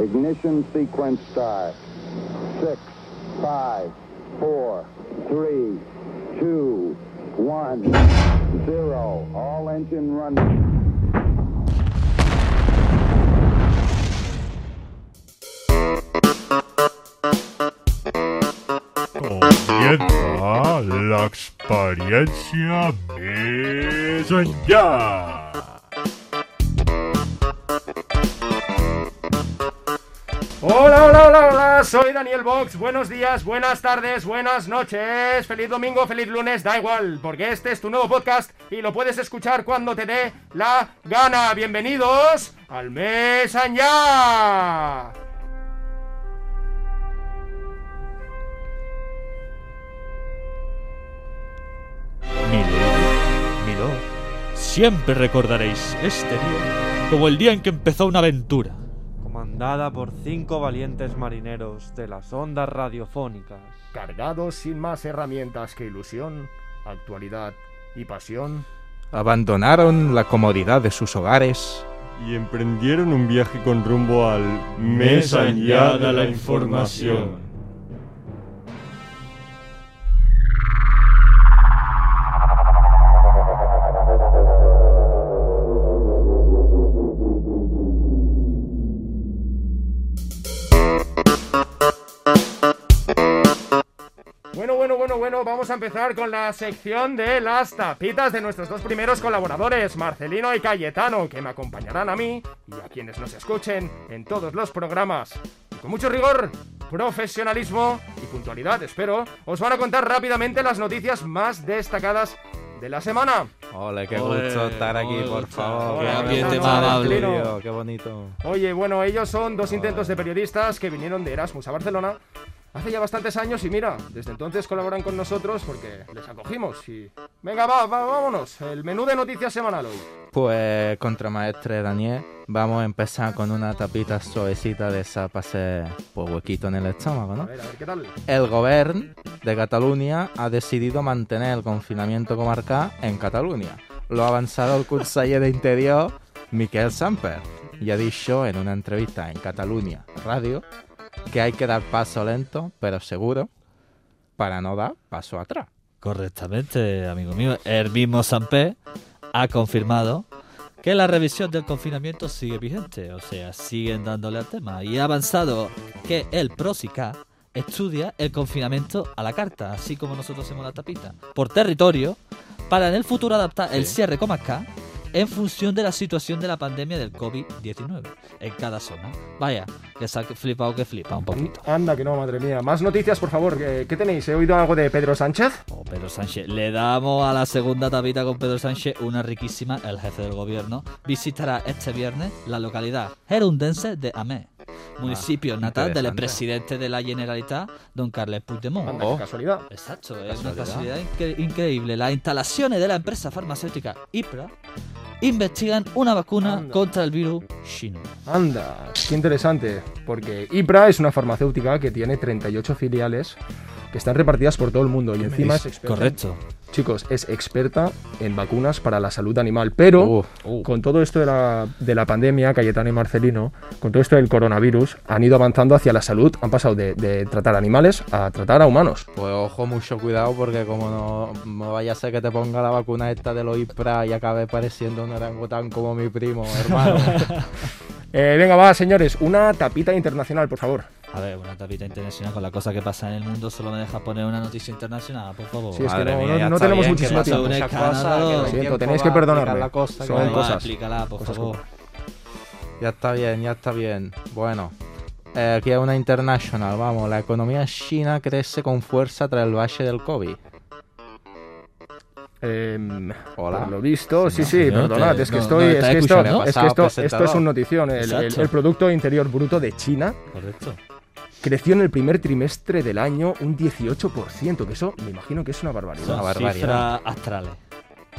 Ignition sequence start. Six, five, four, three, two, one, zero. All engine running. Comienza la experiencia Hola, hola, soy Daniel Vox. Buenos días, buenas tardes, buenas noches. Feliz domingo, feliz lunes, da igual, porque este es tu nuevo podcast y lo puedes escuchar cuando te dé la gana. Bienvenidos al mes allá. Milord, milord, siempre recordaréis este día como el día en que empezó una aventura. Comandada por cinco valientes marineros de las ondas radiofónicas. Cargados sin más herramientas que ilusión, actualidad y pasión. Abandonaron la comodidad de sus hogares Y emprendieron un viaje con rumbo al allá de la información. Con la sección de las tapitas de nuestros dos primeros colaboradores, Marcelino y Cayetano, que me acompañarán a mí y a quienes nos escuchen en todos los programas. Y con mucho rigor, profesionalismo y puntualidad, espero, os van a contar rápidamente las noticias más destacadas de la semana. Ole, qué Ole, gusto estar aquí, por ole, favor. qué Qué ambiente más amable. tío, Qué bonito. Oye, bueno, ellos son dos intentos de periodistas que vinieron de Erasmus a Barcelona hace ya bastantes años y mira, desde entonces colaboran con nosotros porque les acogimos y... Venga, va, va, vámonos, el menú de noticias semanal hoy. Pues, contramaestre Daniel, vamos a empezar con una tapita suavecita de esa hacer pues, huequito en el estómago, A ¿no? ver, a ver, ¿qué tal? El gobierno de Cataluña ha decidido mantener el confinamiento comarcal en Cataluña. Lo ha avanzado el conseller de Interior, Miquel Samper, y ha dicho en una entrevista en Cataluña Radio que hay que dar paso lento, pero seguro, para no dar paso atrás. Correctamente, amigo mío. El mismo Samper ha confirmado que la revisión del confinamiento sigue vigente, o sea, siguen dándole al tema. Y ha avanzado que el PROSICA estudia el confinamiento a la carta, así como nosotros hacemos la tapita, por territorio, para en el futuro adaptar el cierre comarcal en función de la situación de la pandemia del COVID-19 en cada zona. Vaya, que se ha flipado que flipa un poquito. Anda, que no, madre mía. Más noticias, por favor. ¿Qué, qué tenéis? ¿He oído algo de Pedro Sánchez? Oh, Pedro Sánchez. Le damos a la segunda tapita con Pedro Sánchez, una riquísima. El jefe del gobierno visitará este viernes la localidad gerundense de Amé, municipio natal del presidente de la Generalitat, don Carles Puigdemont. Anda, Oh. casualidad. Exacto, es Casualidad. una casualidad incre- increíble. Las instalaciones de la empresa farmacéutica IPRA investigan una vacuna Anda. contra el virus chino. Anda, qué interesante. Porque IPRA es una farmacéutica que tiene 38 filiales que están repartidas por todo el mundo y encima es experta. Correcto. Chicos, es experta en vacunas para la salud animal. Pero Uf, con todo esto de la, de la pandemia, Cayetano y Marcelino, con todo esto del coronavirus, han ido avanzando hacia la salud. Han pasado de, de tratar animales a tratar a humanos. Pues ojo, mucho cuidado porque como no, no vaya a ser que te ponga la vacuna esta de los IPRA y acabe pareciendo un orangután como mi primo, hermano. Eh, venga, va, señores, una tapita internacional, por favor. A ver, una tapita internacional con la cosa que pasa en el mundo, solo me deja poner una noticia internacional, por favor. Sí, es que Madre no- mía, no- tenemos bien, muchísimo tiempo. que no Lo siento, tenéis que perdonarme. la cosa, Son que- cosas. Explícala, por Cosas favor. Ya está bien, ya está bien. Bueno, eh, aquí hay una international, vamos. La economía china crece con fuerza tras el valle del COVID. Em, Hola. Lo visto, sí, sí, señor, perdonad, te- es que no- estoy, no es que esto, es que esto, esto es un notición. El, el- Exacto. el Producto Interior Bruto de China Correcto. Creció en el primer trimestre del año un 18%, que eso me imagino que es una barbaridad. Son barbaridad. cifras astrales.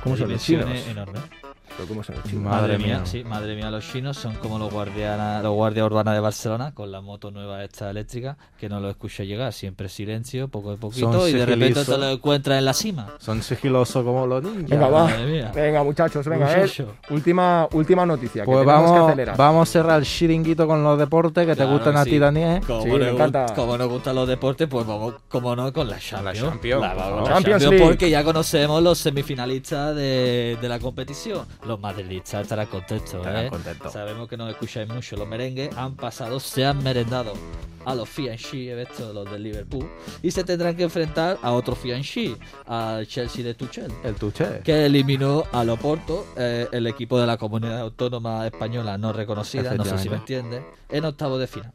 ¿Cómo son los chinos? Dimensiones enormes. Pero ¿cómo son los chinos? Madre Madre, mía, mía. sí, madre mía, los chinos son como los guardianas, los guardias urbanos de Barcelona con la moto nueva esta eléctrica que no lo escucha llegar, siempre silencio, poco a poquito Son y de repente te lo encuentras en la cima. Son sigilosos como los ninjas. Venga, va. Madre mía. Venga, muchachos, venga, eh. Muchacho. Última, última noticia, que Pues tenemos que vamos, acelerar. vamos a cerrar el chiringuito con los deportes que te gustan que a ti, Daniel. Como, Sí, nos como nos gustan los deportes, pues vamos, como no, con la Champions. Champions, La- por la favor. Champions League. Porque ya conocemos los semifinalistas de, de la competición. Los madridistas estarán contentos, Estarán ¿eh? contentos. Sabemos que nos escucháis mucho. Los merengues han pasado, se han merendado a los Fianchi, estos, los del Liverpool, y se tendrán que enfrentar a otro Fianchi, al Chelsea de Tuchel. El tuche. Que eliminó a Loporto, eh, el equipo de la comunidad autónoma española no reconocida, no sé si me entiendes, en octavo de final.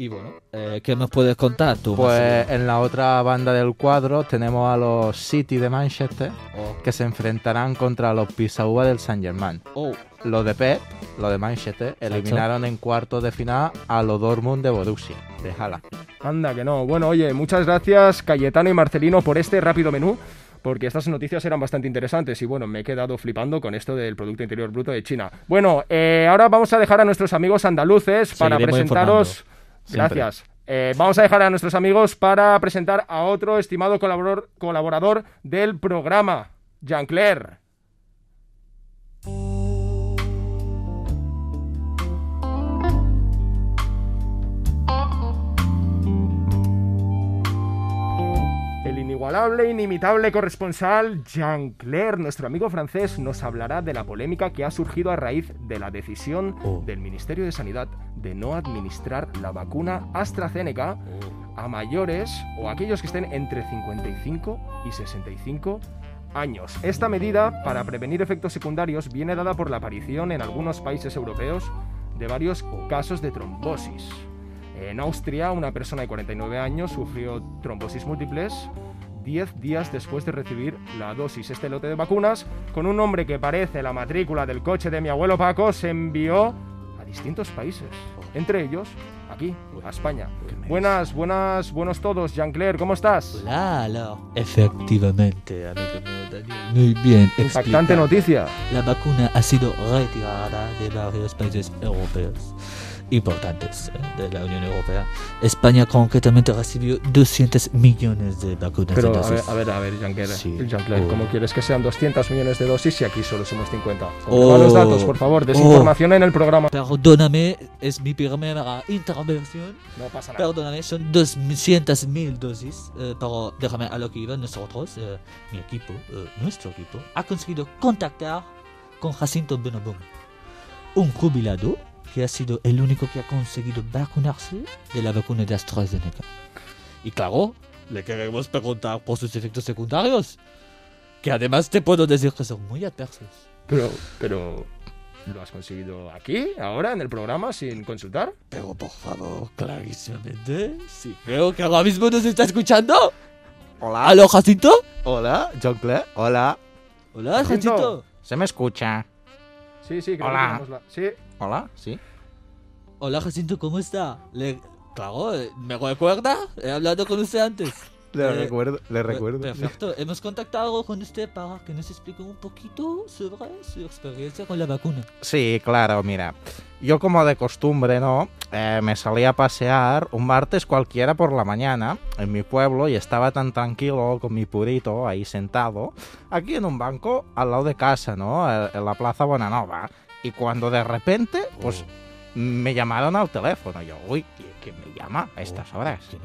Y bueno, eh, ¿qué nos puedes contar tú? Pues en la otra banda del cuadro tenemos a los City de Manchester Marcelo? que se enfrentarán contra los Pisauba del Saint Germain. Oh, Los de Pep, los de Manchester, eliminaron en cuartos de final a los Dortmund de Borussia, de Hala. Anda, que no. Bueno, oye, muchas gracias Cayetano y Marcelino por este rápido menú. Porque estas noticias eran bastante interesantes y bueno, me he quedado flipando con esto del Producto Interior Bruto de China. Bueno, eh, ahora vamos a dejar a nuestros amigos andaluces para Seguiremos presentaros... Gracias. Eh, vamos a dejar a nuestros amigos para presentar a otro estimado colaborador, colaborador del programa, Jean-Claire. Inigualable, inimitable corresponsal Jean-Claire, nuestro amigo francés, nos hablará de la polémica que ha surgido a raíz de la decisión Oh. del Ministerio de Sanidad de no administrar la vacuna AstraZeneca a mayores o aquellos que estén entre 55 y 65 años. Esta medida para prevenir efectos secundarios viene dada por la aparición en algunos países europeos de varios casos de trombosis. En Austria, una persona de 49 años sufrió trombosis múltiples 10 días después de recibir la dosis. Este lote de vacunas, con un nombre que parece la matrícula del coche de mi abuelo Paco, se envió a distintos países, entre ellos aquí, a España. Buenas, buenas, buenos todos, Jean-Claire, ¿cómo estás? Hola, hola. Efectivamente, amigo mío Daniel. Muy bien Impactante explicado. noticia. La vacuna ha sido retirada de varios países europeos importantes eh, de la Unión Europea. España concretamente recibió 200 millones de vacunas Pero de a ver, dosis. a ver, a ver, Sí. Oh. ¿cómo quieres que sean 200 millones de dosis si aquí solo somos 50? Oh. Comprueba los datos, por favor, desinformación en el programa. Perdóname, es mi primera intervención. No pasa nada. Perdóname, son 200 mil dosis. eh, pero déjame a lo que iba. Nosotros, eh, mi equipo, eh, nuestro equipo, ha conseguido contactar con Jacinto Benabón, un jubilado que ha sido el único que ha conseguido vacunarse de la vacuna de AstraZeneca. Y claro, le queremos preguntar por sus efectos secundarios, que además te puedo decir que son muy adversos. Pero, pero, ¿lo has conseguido aquí, ahora, en el programa, sin consultar? Pero por favor, clarísimamente, sí creo que ahora mismo nos está escuchando. Hola. ¿Aló, Jacinto? Hola, Jean-Claire. Hola. Hola, Jacinto. Jacinto. ¿Se me escucha? Sí, sí, creo Hola. que la- Sí, Hola, sí. Hola, Jacinto, ¿cómo está? Le... Claro, ¿me recuerda? He hablado con usted antes. Le Eh, recuerdo, le recuerdo. Perfecto. Hemos contactado con usted para que nos explique un poquito sobre su experiencia con la vacuna. Sí, claro, mira. Yo como de costumbre, ¿no? Eh, me salí a pasear un martes cualquiera por la mañana en mi pueblo y estaba tan tranquilo con mi purito ahí sentado, aquí en un banco al lado de casa, ¿no? Eh, En la Plaza Bonanova. Y cuando de repente, pues me llamaron al teléfono. Yo, uy, ¿quién me llama a estas horas? ¿Quién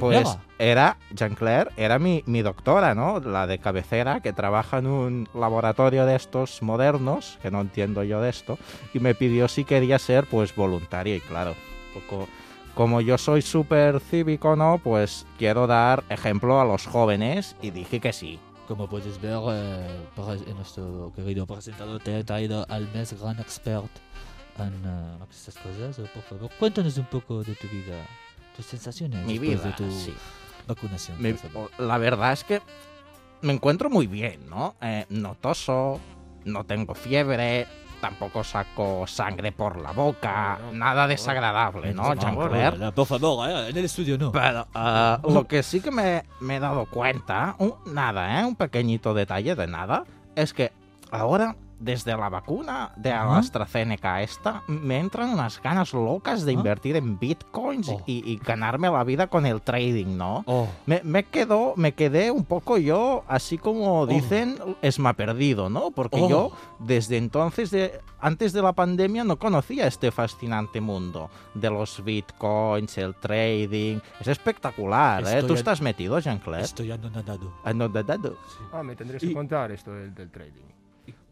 Pues era? era Jean-Claire, era mi, mi doctora, ¿no? La de cabecera, que trabaja en un laboratorio de estos modernos, que no entiendo yo de esto, y me pidió si quería ser, pues, voluntaria. Y claro, poco- como yo soy súper cívico, ¿no? Pues quiero dar ejemplo a los jóvenes y dije que sí. Como puedes ver, eh, en nuestro querido presentador te he traído al mes gran expert en eh, estas cosas. Eh, Por favor, cuéntanos un poco de tu vida, tus sensaciones Mi después vida, de tu sí. vacunación. Favor. la verdad es que me encuentro muy bien, ¿no? Eh, no toso, no tengo fiebre, tampoco saco sangre por la boca, No, no, nada desagradable, ¿no, Jean-Claire? eh, Por favor, eh, en el estudio no. Pero ah, lo que sí que me, me he dado cuenta, un- nada, ¿eh? un pequeñito detalle de nada, es que ahora desde la vacuna de AstraZeneca esta, me entran unas ganas locas de Ah. invertir en bitcoins Oh. y, y ganarme la vida con el trading, ¿no? Oh, Me, me, quedo, me quedé un poco yo, así como dicen, esma perdido, ¿no? Porque Oh. yo, desde entonces, de, antes de la pandemia, no conocía este fascinante mundo de los bitcoins, el trading. Es espectacular, ¿eh? Estoy ¿Tú estás metido, Jean-Claire? estoy anonadado. Anodadado. Ah, me tendrías Y- que contar esto del, del trading.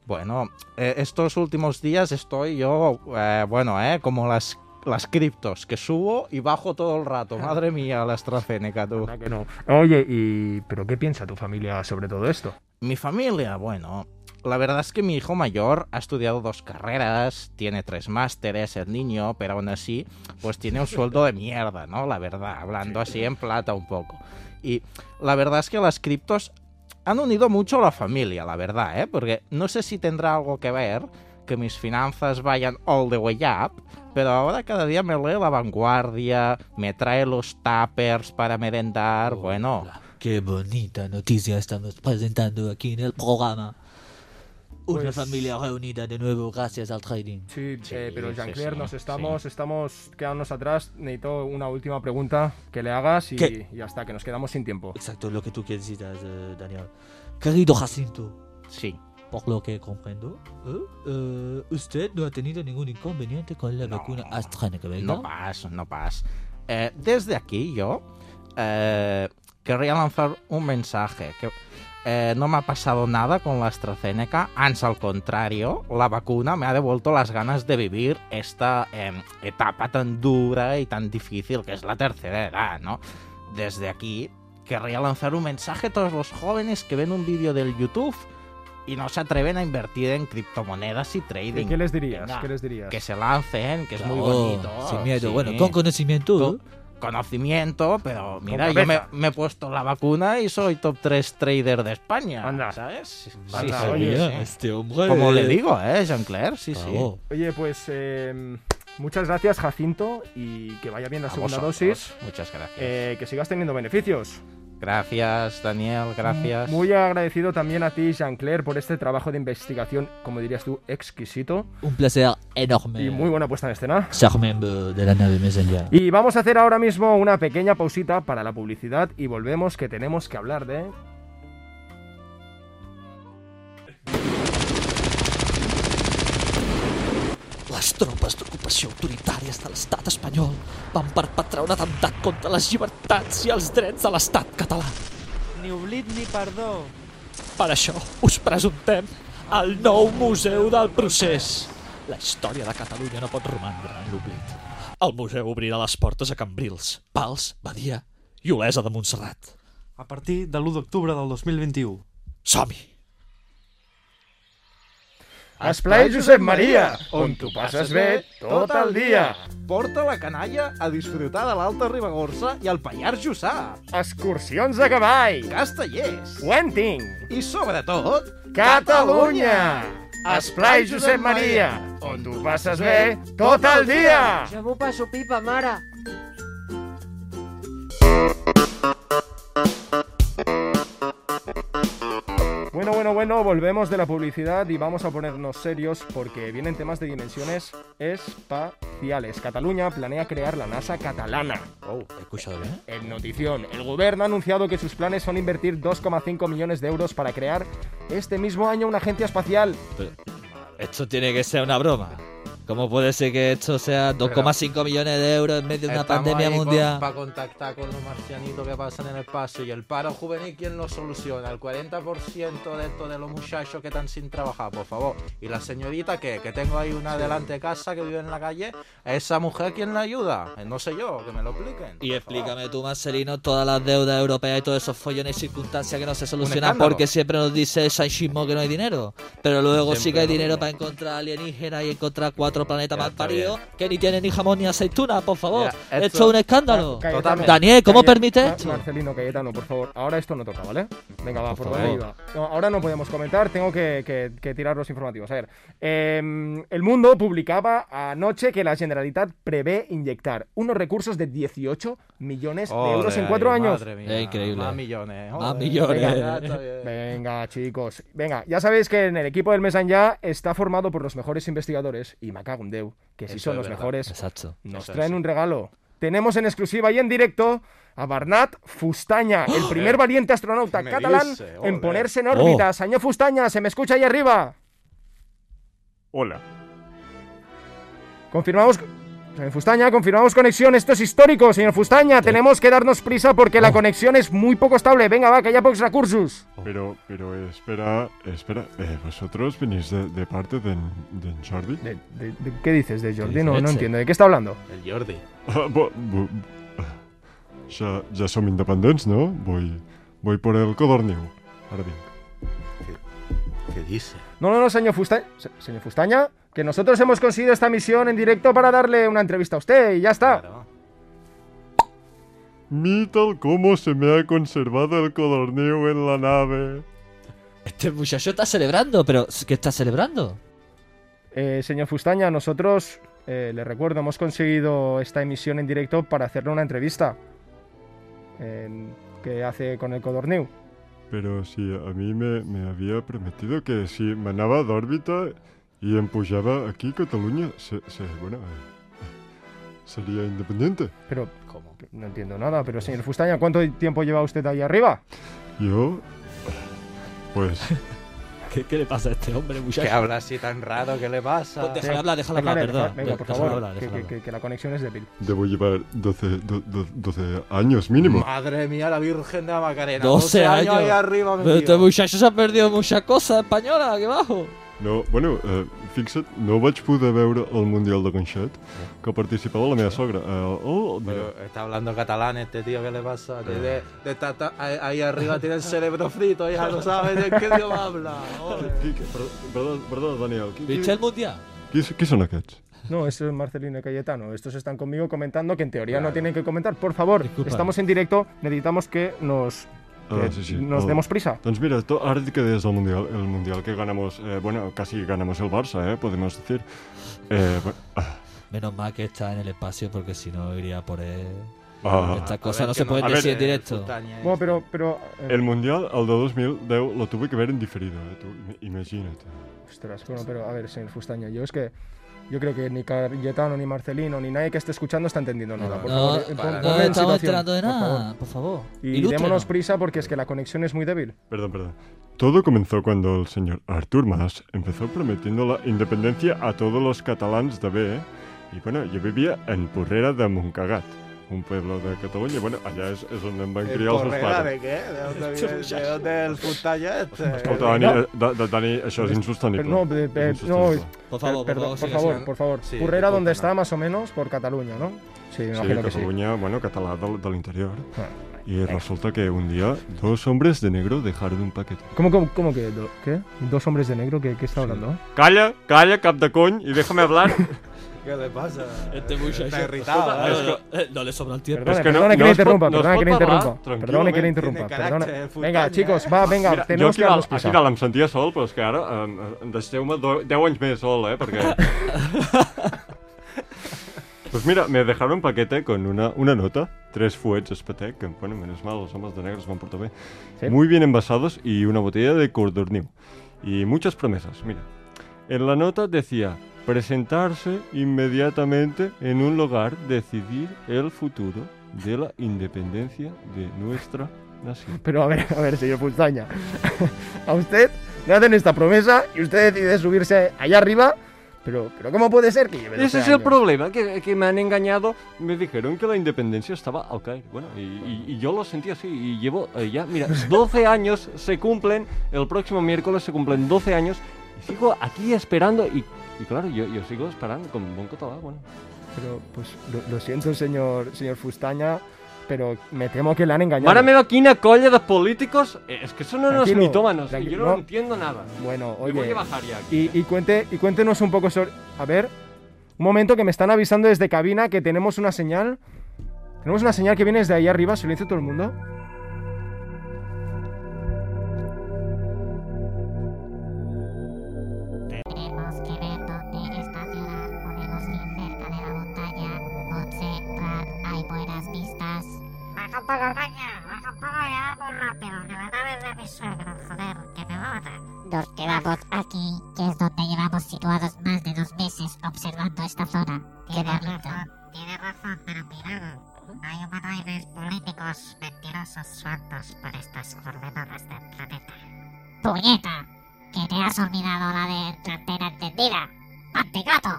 Bueno, eh, estos últimos días estoy yo, eh, bueno, eh, como las, las criptos, que subo y bajo todo el rato. Madre mía, la AstraZeneca, tú. Que no. Oye, y ¿pero qué piensa tu familia sobre todo esto? Mi familia, bueno, la verdad es que mi hijo mayor ha estudiado dos carreras, tiene tres másteres, el niño, pero aún así, pues tiene un sueldo de mierda, ¿no? La verdad, hablando así en plata un poco. Y la verdad es que las criptos han unido mucho a la familia, la verdad, ¿eh? Porque no sé si tendrá algo que ver que mis finanzas vayan all the way up, pero ahora cada día me lee La Vanguardia, me trae los tuppers para merendar, bueno... Qué bonita noticia estamos presentando aquí en el programa. Una Pues- familia reunida de nuevo gracias al trading. Sí, Sí, eh, pero Jean-Claire, sí, nos sí. estamos, estamos quedándonos atrás. Necesito una última pregunta que le hagas y, ¿Qué? y ya está, que nos quedamos sin tiempo. Exacto, lo que tú quieres decir, eh, Daniel. Querido Jacinto, Sí. por lo que comprendo, ¿eh? Eh, usted no ha tenido ningún inconveniente con la No. vacuna AstraZeneca, ¿verdad? No pas, no pas. Eh, desde aquí yo eh, querría lanzar un mensaje. Que eh, no me ha pasado nada con la AstraZeneca. Ans al contrario, la vacuna me ha devuelto las ganas de vivir esta eh, etapa tan dura y tan difícil que es la tercera edad, ¿no? Desde aquí querría lanzar un mensaje a todos los jóvenes que ven un vídeo del YouTube y no se atreven a invertir en criptomonedas y trading. ¿Y ¿Qué les dirías? Venga, ¿Qué les dirías? Que se lancen, que es muy bonito. Sin miedo. sí. Bueno, con conocimiento. Con conocimiento, pero mira, yo me, me he puesto la vacuna y soy top 3 trader de España. Anda. ¿Sabes? Sí, Anda, sí, oye, sí. Este hombre. Como le digo, ¿eh, Jean-Claire? Sí, sí. Oye, pues eh, muchas gracias, Jacinto, y que vaya bien la A segunda vosotros. dosis. Muchas gracias. eh, que sigas teniendo beneficios. Gracias, Daniel, gracias. Muy agradecido también a ti, Jean-Claire, por este trabajo de investigación, como dirías tú, exquisito Un placer enorme. y muy buena puesta en escena. Ser miembro de la nave Messenger. Y vamos a hacer ahora mismo una pequeña pausita para la publicidad y volvemos que tenemos que hablar de... Les tropes d'ocupació autoritàries de l'estat espanyol van perpetrar un atemptat contra les llibertats i els drets de l'estat català. Ni oblit ni perdó. Per això us presentem el nou Museu del Procés. La història de Catalunya no pot romandre en l'oblit. El museu obrirà les portes a Cambrils, Pals, Badia i Olesa de Montserrat. A partir de l'1 d'octubre del 2021. Som-hi! Esplai Josep Maria, on tu passes bé tot el dia. Porta la canalla a disfrutar de l'Alta Ribagorça i el Pallars Jussà, Excursions a cavall, Castellers Wenting, i, sobretot, Catalunya. Esplai Josep Maria, on tu passes bé tot el dia. Jo m'ho passo pipa, mare. Bueno, volvemos de la publicidad y vamos a ponernos serios porque vienen temas de dimensiones espaciales. Cataluña planea crear la NASA catalana. Oh, he escuchado bien? En notición, el gobierno ha anunciado que sus planes son invertir 2,5 millones de euros para crear este mismo año una agencia espacial. Esto tiene que ser una broma. ¿Cómo puede ser que esto sea 2,5 millones de euros en medio de una pandemia ahí con- mundial? Para contactar con los marcianitos que pasan en el paso y el paro juvenil, ¿quién lo soluciona? El 40% de esto de los muchachos que están sin trabajar, por favor. Y la señorita que, que tengo ahí una delante de casa que vive en la calle, ¿a esa mujer quién la ayuda? Eh, No sé yo, que me lo expliquen. Y explícame tú, Marcelino, todas las deudas europeas y todos esos follones y circunstancias que no se solucionan porque siempre nos dice el sanchismo que no hay dinero. Pero luego sí que Siempre hay dinero para encontrar alienígenas y encontrar otro planeta está parido que ni tiene ni jamón ni aceituna, por favor. Ya, esto, esto- es un escándalo. Cayetano, Totalmente. Daniel, ¿cómo permite esto? Marcelino Cayetano, por favor. Ahora esto no toca, ¿vale? Venga, va, Por favor. iba. No, ahora no podemos comentar, tengo que, que- que tirar los informativos. A ver, em, El Mundo publicaba anoche que la Generalitat prevé inyectar unos recursos de 18 millones de euros en cuatro años. madre mía, Es increíble. Más millones. Más joder. millones. Venga, chicos. Venga, ya sabéis que en el equipo del Mesan ya está formado por los mejores investigadores y me cago en Deu, que si Eso son los verdad. mejores, Exacto. nos Eso traen es. un regalo. Tenemos en exclusiva y en directo a Barnat Fustaña, el primer valiente astronauta ¿Qué me catalán dice? en ponerse en órbita. Señor Fustaña, ¿se me escucha ahí arriba? Hola. Confirmamos... Señor Fustaña, confirmamos conexión. Esto es histórico, señor Fustaña. Tenemos que darnos prisa porque la conexión es muy poco estable. Venga, va, que haya pocos recursos. Pero, pero espera, espera. eh, ¿Vosotros venís de, de parte de, de Jordi? De- de- de- ¿Qué dices de Jordi? No, no entiendo. ¿De qué está hablando? El Jordi. Ah, bo- bo- ja, ja som independents, no? Voy, voy por el codorniu. Vinc. ¿Qué dice? No, no, no, señor Fustaña. Señor Fustaña, que nosotros hemos conseguido esta misión en directo para darle una entrevista a usted y ya está. Claro. Mital cómo se me ha conservado el codorniu en la nave. Este muchacho está celebrando, pero ¿qué está celebrando? Eh, señor Fustaña, nosotros, eh, le recuerdo, hemos conseguido esta emisión en directo para hacerle una entrevista. En- que hace con el Codorniu. Pero si a mí me, me había prometido que si manaba d'òrbita y empujaba aquí Cataluña, se, se- bueno, eh, sería independiente. Pero, No entiendo nada, pero señor Fustaña, ¿cuánto tiempo lleva usted ahí arriba? Yo, pues, ¿Qué, qué le pasa a este hombre, muchacho? Que habla así tan raro, ¿qué le pasa? Pues déjale hablar, déjale hablar, Déjale, perdón. deja- venga, por Déjale favor, hablar, que, que- hablar. que- que la conexión es débil. debo llevar 12, do- do- 12 años mínimo. Madre mía, la Virgen de la Macarena. 12 años. ahí arriba, Pero este muchacho se ha perdido muchas cosas españolas aquí abajo. No, bueno, eh, fixa't, no vaig poder veure el Mundial de Conxet, que participava la meva sogra. Eh, oh, mira, Pero está hablando catalán este tío, ¿qué le pasa? De, de- de tata- ahí, ahí arriba tiene el cerebro frito, ya no sabe de qué idioma habla. Qui, qui, perdó, perdó, perdó, Daniel, qui, qui, ¿Viste el mundial? qui, qui són aquests? No, eso es Marcelino y Cayetano. Estos están conmigo comentando que en teoría no Claro. tienen que comentar. Por favor, Disculpa. estamos en directo, necesitamos que nos, Ah, que sí, sí. nos el- demos prisa. Doncs mira, to, ara que des el Mundial, el Mundial que ganamos, eh, bueno, casi ganamos el Barça, eh, podemos decir. Eh, bu- ah, Menos mal que está en el espacio porque si no iría por él. ah, Estas cosas no se pueden a ver, decir en eh, directo. Fustaña Bueno, pero, pero eh, el Mundial, el de 2010, lo tuve que ver en diferido, eh, tú, im- imagina't. Ostras, bueno, pero a ver, señor Fustaña, yo es que yo creo que ni Cayetano, ni Marcelino, ni nadie que esté escuchando está entendiendo nada. Por No, favor, eh, pon- nada. No ponme en estamos enterando de por favor. nada, por favor. Y Ilústrenos. démonos prisa porque es que la conexión es muy débil. Perdón, perdón. Todo comenzó cuando el señor Artur Mas empezó prometiendo la independencia a todos los catalans de B. Y bueno, yo vivía en Porrera de Montcagat, un pueblo de Cataluña. Bueno, allá es, es donde em van ¿El criar els meus pares. de? ¿De? ¿De dónde el Fustaña este? Escolta, Dani, eh, da, da, Dani, això és insostenible. No, de- de- És no, insostenible. Por favor, Perdón, por por favor, por favor. Sí, donde no. está más o menos por Cataluña, ¿no? Sí, me Sí, imagino que sí. Cataluña, bueno, català de, de l'interior. Ah. Y resulta que un día dos hombres de negro dejaron un paquete. ¿Cómo, cómo, cómo que? do- ¿Qué? ¿Dos hombres de negro? ¿Qué, qué está hablando? Calla, calla, cap de cony, y déjame hablar. ¿Qué le pasa? Este muchacho. Está irritado, No, ¿eh? no, eh, no le sobra el tiempo. Perdone, Es que no- perdone que no le interrumpa, perdone que le interrumpa. Perdone que le interrumpa. Venga, chicos, va, venga, Mira, tenemos que darnos prisa. dalt em sentia sol, però és que ara eh, deixeu-me do- 10 anys més sol, eh, perquè... Pues mira, me dejaron un paquete con una, una nota, tres fuets Spatec, que bueno, menos mal, los hombres de negros van por bien, Sí. muy bien envasados y una botella de Cordorniu. Y muchas promesas, mira. En la nota decía, presentarse inmediatamente en un lugar, decidir el futuro de la independencia de nuestra nación. Pero a ver, a ver, señor Pulsaña. a usted le hacen esta promesa y usted decide subirse allá arriba. Pero, pero ¿cómo puede ser que lleve 12 Ese es el problema, que, que me han engañado. Me dijeron que la independencia estaba al caer. Bueno, y, y- y yo lo sentí así. Y llevo eh, ya, mira, 12 años se cumplen. El próximo miércoles se cumplen 12 años. Y sigo aquí esperando. Y, y claro, yo, yo sigo esperando con buen catalán. Bueno, Pero, pues, lo, lo siento, señor, señor Fustaña, pero me temo que le han engañado. Mare meva, quina colla de políticos. Eh, Es que son unos Tranquilo, mitómanos. que yo no, no. entiendo nada. Bueno, oye. a bajar ya aquí. Y, y, cuente, y cuéntenos un poco sobre... A ver, Un momento que me están avisando desde cabina que tenemos una señal. Tenemos una señal que viene desde ahí arriba. Silencio todo el mundo. Nos quedamos aquí, que es donde llevamos situados más de dos meses observando esta zona. Tiene razón, tiene razón, pero cuidado. Hay humanoides políticos mentirosos sueltos por estas coordenadas del planeta. ¡Puñeta! que te has olvidado la de la antena encendida. ¡Antigato!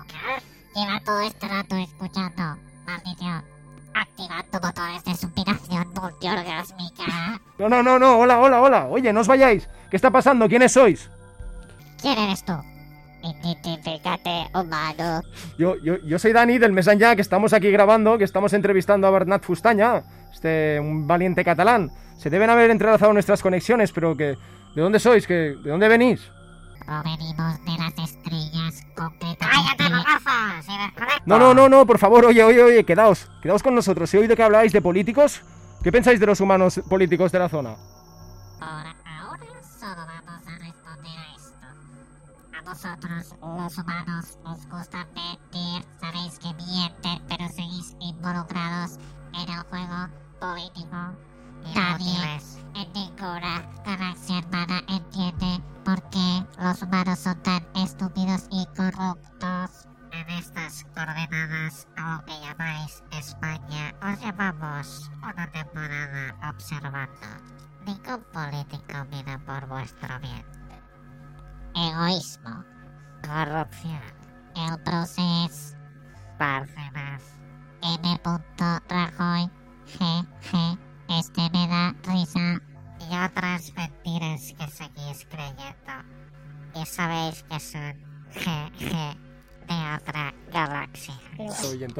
Lleva todo este rato escuchando. Maldición. Activando motores de supinación multiorgásmica. No, no, no, no. Hola, hola, hola. Oye, no os vayáis. ¿Qué está pasando? ¿Quiénes sois? ¿Quién eres tú? Identifícate, humano. Yo, yo, yo soy Dani del Mesanya, que estamos aquí grabando, que estamos entrevistando a Bernat Fustaña, este un valiente catalán. Se deben haber entrelazado nuestras conexiones, pero que... ¿De dónde sois? ¿Que, ¿De dónde venís? Provenimos de las estrellas completamente. ¡Cállate, gafas! No, no, no, no, por favor, oye, oye, oye, quedaos. Quedaos con nosotros. He oído que habláis de políticos. ¿Qué pensáis de los humanos políticos de la zona? Ahora, ahora solo vamos a responder a esto. A vosotros, los humanos, os gusta mentir. Sabéis que mienten, pero seguís involucrados en el juego político. Nadie en ninguna galaxia hermana entiende los humanos son tan estúpidos y corruptos. En estas coordenadas, a lo que llamáis España, os llamamos una temporada observando. Ningún político mira por vuestro bien. Egoísmo, corrupción,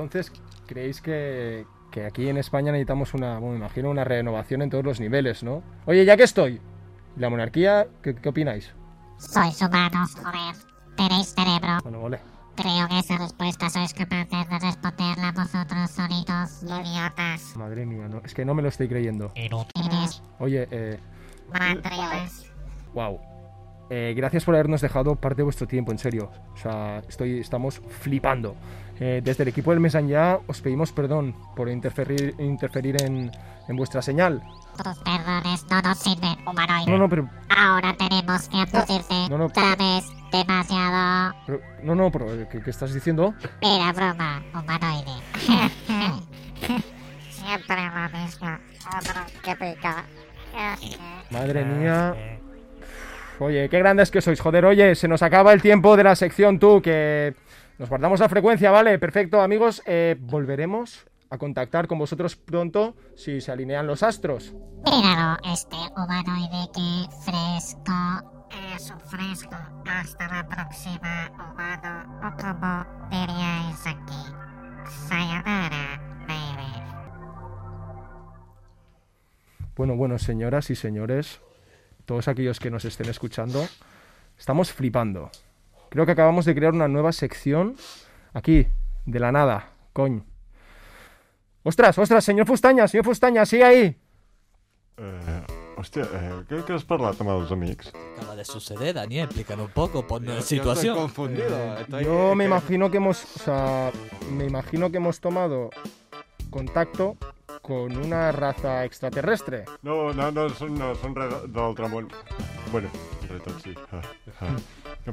entonces, ¿creéis que, que aquí en España necesitamos una, bueno, imagino, una renovación en todos los niveles, ¿no? Oye, ya que estoy, ¿la monarquía, qué, qué opináis? Sois humanos, joder. Tenéis cerebro. Bueno, vale. Creo que esa respuesta sois capaces de responderla vosotros solitos, idiotas. Madre mía, no, es que no me lo estoy creyendo. Eres Oye, eh, wow. Eh, gracias por habernos dejado parte de vuestro tiempo, en serio. O sea, estoy, estamos flipando. Eh, desde el equipo del Mesanya os pedimos perdón por interferir, interferir en, en vuestra señal. Tus perdones no nos sirven, humanoide. No, no, pero, Ahora tenemos que abducirte. No, no. Sabes demasiado. pero- no, no, pero ¿qué, qué estás diciendo? Mira, broma, humanoide. Siempre lo mismo. Otro que pica. Madre mía. Oye, qué grandes que sois, joder. Oye, se nos acaba el tiempo de la sección tú, que nos guardamos la frecuencia, ¿vale? Perfecto, amigos. eh, volveremos a contactar con vosotros pronto si se alinean los astros. Míralo, este humanoide que fresco. Es un fresco. Hasta la próxima, humano. O como diríais aquí. Sayonara, baby. Bueno, bueno, señoras y señores, todos aquellos que nos estén escuchando, estamos flipando. Creo que acabamos de crear una nueva sección aquí, de la nada, coño. Ostras, ostras, señor Fustaña, señor Fustaña, sigue ahí. Eh, hòstia, eh, què, què has parlat amb els amics? Acaba de suceder, Daniel, explícanos un poco, ponme en Yo estoy situación. confundido. estoy- Yo me imagino que hemos, o sea, me imagino que hemos tomado contacto con una raza extraterrestre. No, no, no, són, no, són res d'altre món. Bueno, en realitat sí. Ah, ah.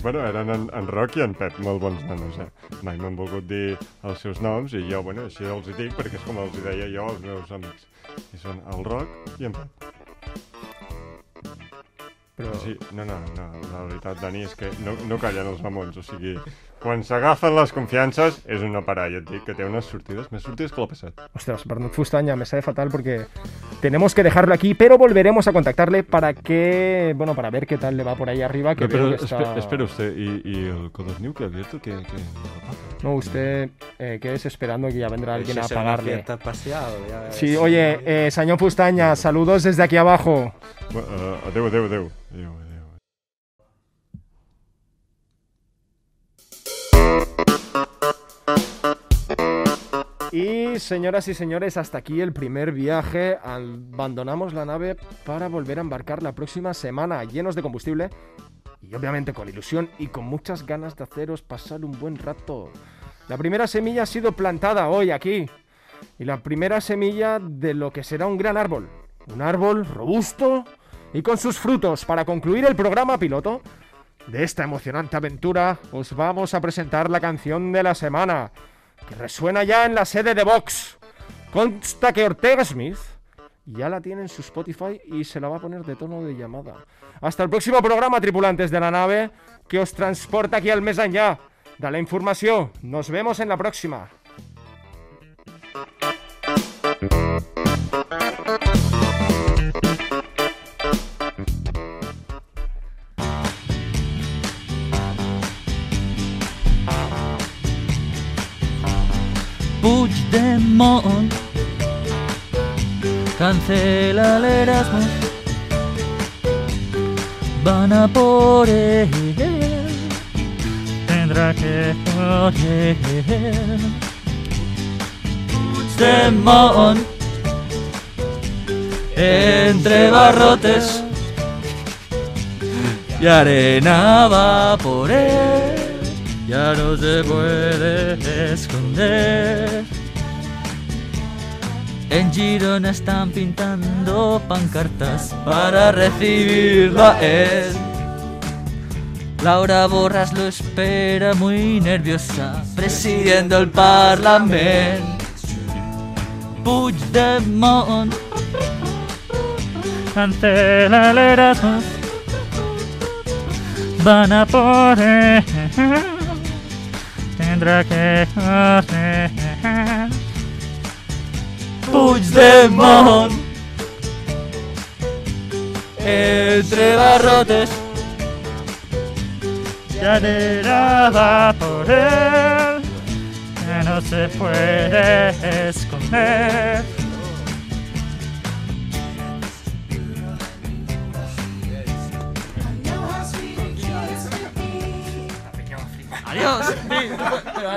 Bueno, eren en, en Roc i en Pep, molt bons nanos, eh? Mai m'han volgut dir els seus noms i jo, bueno, així els hi dic perquè és com els hi deia jo als meus amics. I són el Roc i en Pep. Però, Sí, no, no, no, la veritat, Dani, és que no, no callen els mamons, o sigui, quan s'agafen les confiances és una paralla, et dic, que té unes sortides, més sortides que l'ha passat. ostras, Bernat Fustaña, me sabe fatal porque tenemos que dejarlo aquí, pero volveremos a contactarle para que, bueno, para ver qué tal le va por ahí arriba. Que Pero, veo que está- espe- espera usted, ¿y, y el Codorniu que ha abierto? ¿Qué, qué? No, usted eh, quédese esperando que ya vendrá alguien a es pagarle. espacial, ya. Sí, oye, eh, señor Fustaña, saludos desde aquí abajo. Bueno, uh, adeu, adeu, adeu. Adeu, adeu. Señoras y señores, hasta aquí el primer viaje. Abandonamos la nave para volver a embarcar la próxima semana, llenos de combustible y obviamente con ilusión y con muchas ganas de haceros pasar un buen rato. La primera semilla ha sido plantada hoy aquí. Y la primera semilla de lo que será un gran árbol. Un árbol robusto y con sus frutos. Para concluir el programa piloto de esta emocionante aventura, os vamos a presentar la canción de la semana, que resuena ya en la sede de Vox. Consta que Ortega Smith ya la tiene en su Spotify y se la va a poner de tono de llamada. Hasta el próximo programa, tripulantes de la nave, que os transporta aquí al mes allá. De la información. Nos vemos en la próxima. Cancela el Erasmus van a por él. Tendrá que correr. Puigdemont entre barrotes y arena va por él. Ya no se puede esconder. En Girona están pintando pancartas para recibirlo a él. Laura Borras lo espera muy nerviosa, presidiendo el parlamento. Puigdemont cancela el Erasmus, van a él tendrá que correr. Puigdemont entre barrotes. Ya por él que no se puede esconder. Adiós.